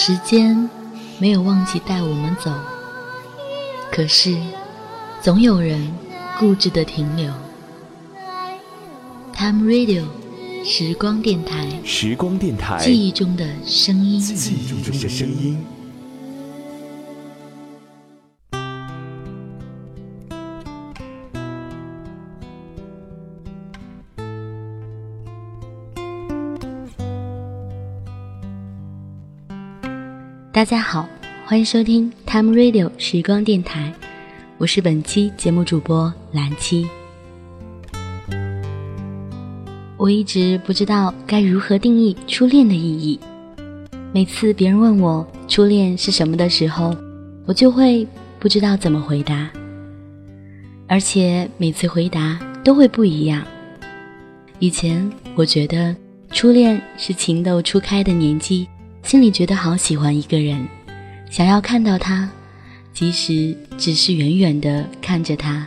时间没有忘记带我们走，可是总有人固执的停留。Time Radio，时光电台，时光电台，记忆中的声音，记忆中的声音。大家好，欢迎收听 Time Radio 时光电台，我是本期节目主播蓝七。我一直不知道该如何定义初恋的意义。每次别人问我初恋是什么的时候，我就会不知道怎么回答，而且每次回答都会不一样。以前我觉得初恋是情窦初开的年纪。心里觉得好喜欢一个人，想要看到他，即使只是远远的看着他，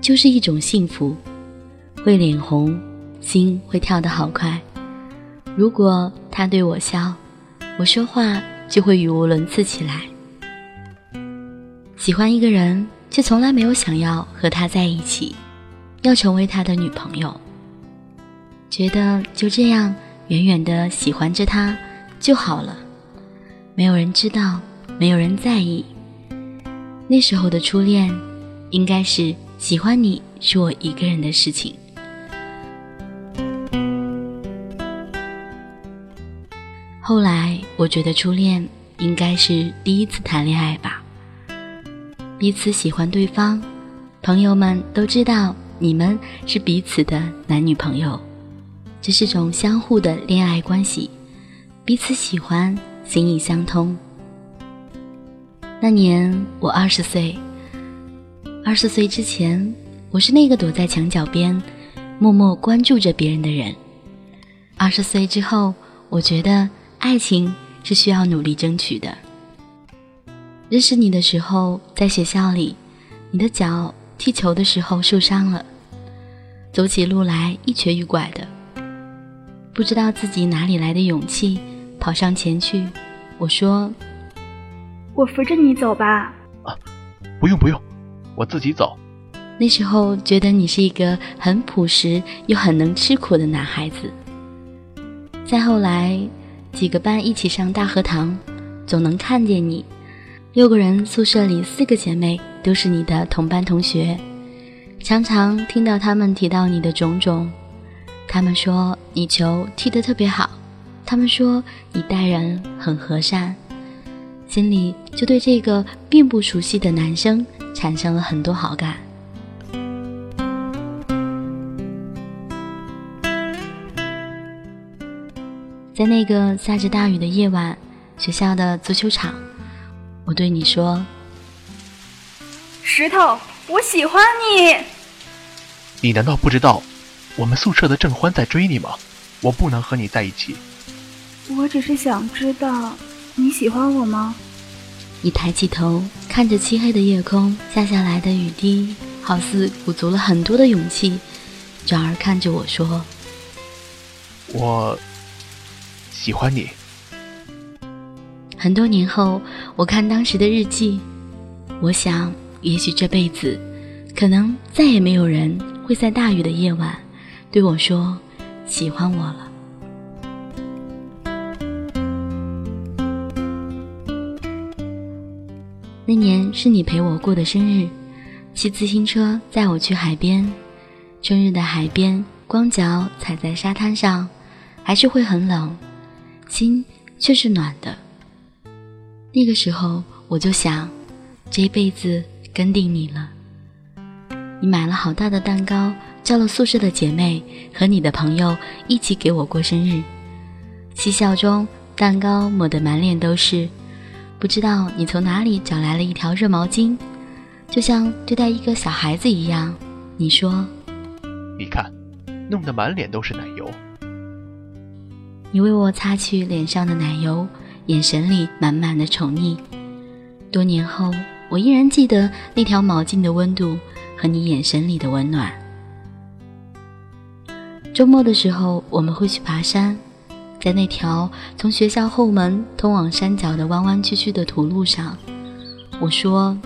就是一种幸福，会脸红，心会跳得好快。如果他对我笑，我说话就会语无伦次起来。喜欢一个人，却从来没有想要和他在一起，要成为他的女朋友，觉得就这样远远的喜欢着他。就好了，没有人知道，没有人在意。那时候的初恋，应该是喜欢你是我一个人的事情。后来我觉得初恋应该是第一次谈恋爱吧，彼此喜欢对方，朋友们都知道你们是彼此的男女朋友，这是种相互的恋爱关系。彼此喜欢，心意相通。那年我二十岁，二十岁之前，我是那个躲在墙角边，默默关注着别人的人。二十岁之后，我觉得爱情是需要努力争取的。认识你的时候，在学校里，你的脚踢球的时候受伤了，走起路来一瘸一拐的，不知道自己哪里来的勇气。跑上前去，我说：“我扶着你走吧。”啊，不用不用，我自己走。那时候觉得你是一个很朴实又很能吃苦的男孩子。再后来，几个班一起上大课堂，总能看见你。六个人宿舍里四个姐妹都是你的同班同学，常常听到她们提到你的种种。她们说你球踢得特别好。他们说你待人很和善，心里就对这个并不熟悉的男生产生了很多好感。在那个下着大雨的夜晚，学校的足球场，我对你说：“石头，我喜欢你。”你难道不知道，我们宿舍的郑欢在追你吗？我不能和你在一起。我只是想知道你喜欢我吗？你抬起头，看着漆黑的夜空，下下来的雨滴，好似鼓足了很多的勇气，转而看着我说：“我喜欢你。”很多年后，我看当时的日记，我想，也许这辈子，可能再也没有人会在大雨的夜晚对我说喜欢我了。那年是你陪我过的生日，骑自行车载我去海边。春日的海边，光脚踩在沙滩上，还是会很冷，心却是暖的。那个时候我就想，这一辈子跟定你了。你买了好大的蛋糕，叫了宿舍的姐妹和你的朋友一起给我过生日，嬉笑中，蛋糕抹得满脸都是。不知道你从哪里找来了一条热毛巾，就像对待一个小孩子一样。你说：“你看，弄得满脸都是奶油。”你为我擦去脸上的奶油，眼神里满满的宠溺。多年后，我依然记得那条毛巾的温度和你眼神里的温暖。周末的时候，我们会去爬山，在那条从学校后门通往山脚的弯弯曲曲的土路上，我说：“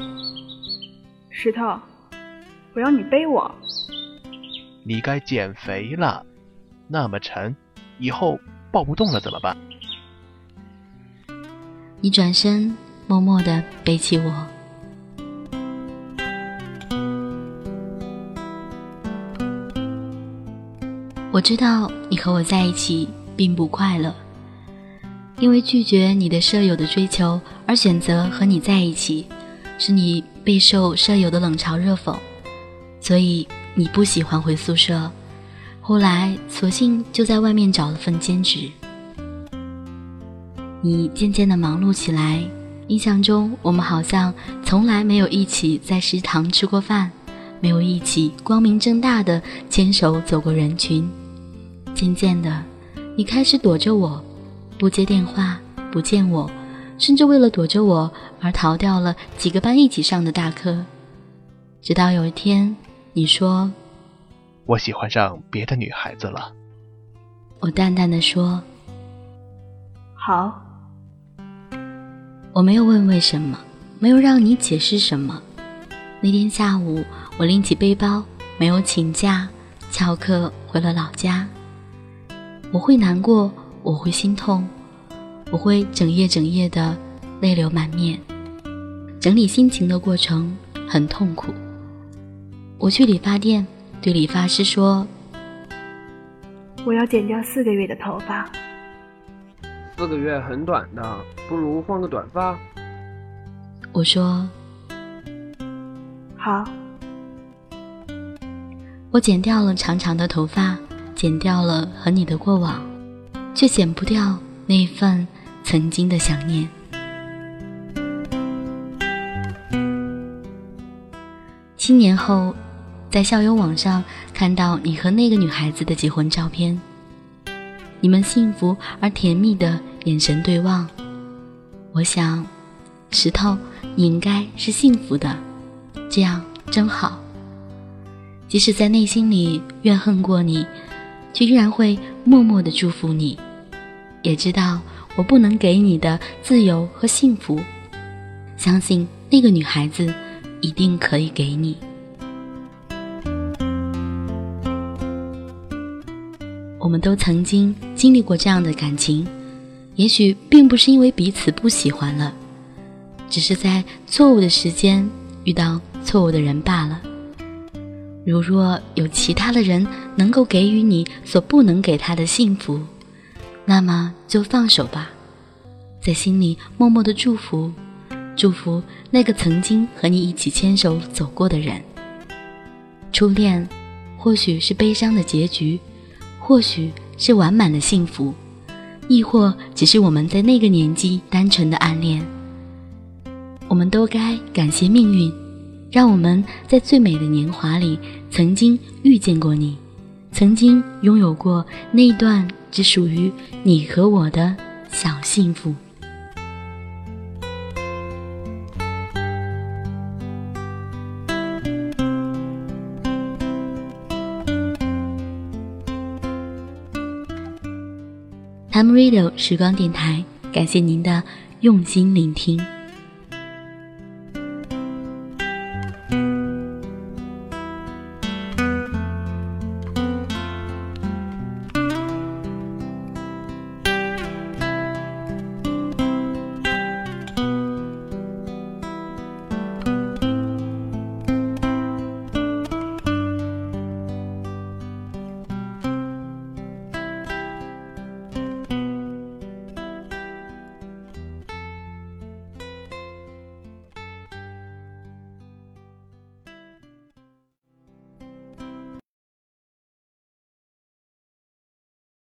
石头，我要你背我。”你该减肥了，那么沉，以后抱不动了怎么办？你转身，默默的背起我。我知道你和我在一起并不快乐，因为拒绝你的舍友的追求而选择和你在一起，是你备受舍友的冷嘲热讽，所以你不喜欢回宿舍，后来索性就在外面找了份兼职。你渐渐的忙碌起来，印象中我们好像从来没有一起在食堂吃过饭，没有一起光明正大的牵手走过人群。渐渐的，你开始躲着我，不接电话，不见我，甚至为了躲着我而逃掉了几个班一起上的大课。直到有一天，你说：“我喜欢上别的女孩子了。”我淡淡的说：“好。”我没有问为什么，没有让你解释什么。那天下午，我拎起背包，没有请假，翘课回了老家。我会难过，我会心痛，我会整夜整夜的泪流满面。整理心情的过程很痛苦。我去理发店，对理发师说：“我要剪掉四个月的头发。”四个月很短的，不如换个短发。我说：“好。”我剪掉了长长的头发。剪掉了和你的过往，却剪不掉那一份曾经的想念。七年后，在校友网上看到你和那个女孩子的结婚照片，你们幸福而甜蜜的眼神对望，我想，石头，你应该是幸福的，这样真好。即使在内心里怨恨过你。却依然会默默的祝福你，也知道我不能给你的自由和幸福，相信那个女孩子一定可以给你。我们都曾经经历过这样的感情，也许并不是因为彼此不喜欢了，只是在错误的时间遇到错误的人罢了。如若有其他的人能够给予你所不能给他的幸福，那么就放手吧，在心里默默的祝福，祝福那个曾经和你一起牵手走过的人。初恋，或许是悲伤的结局，或许是完满的幸福，亦或只是我们在那个年纪单纯的暗恋。我们都该感谢命运。让我们在最美的年华里，曾经遇见过你，曾经拥有过那一段只属于你和我的小幸福。Time Radio 时光电台，感谢您的用心聆听。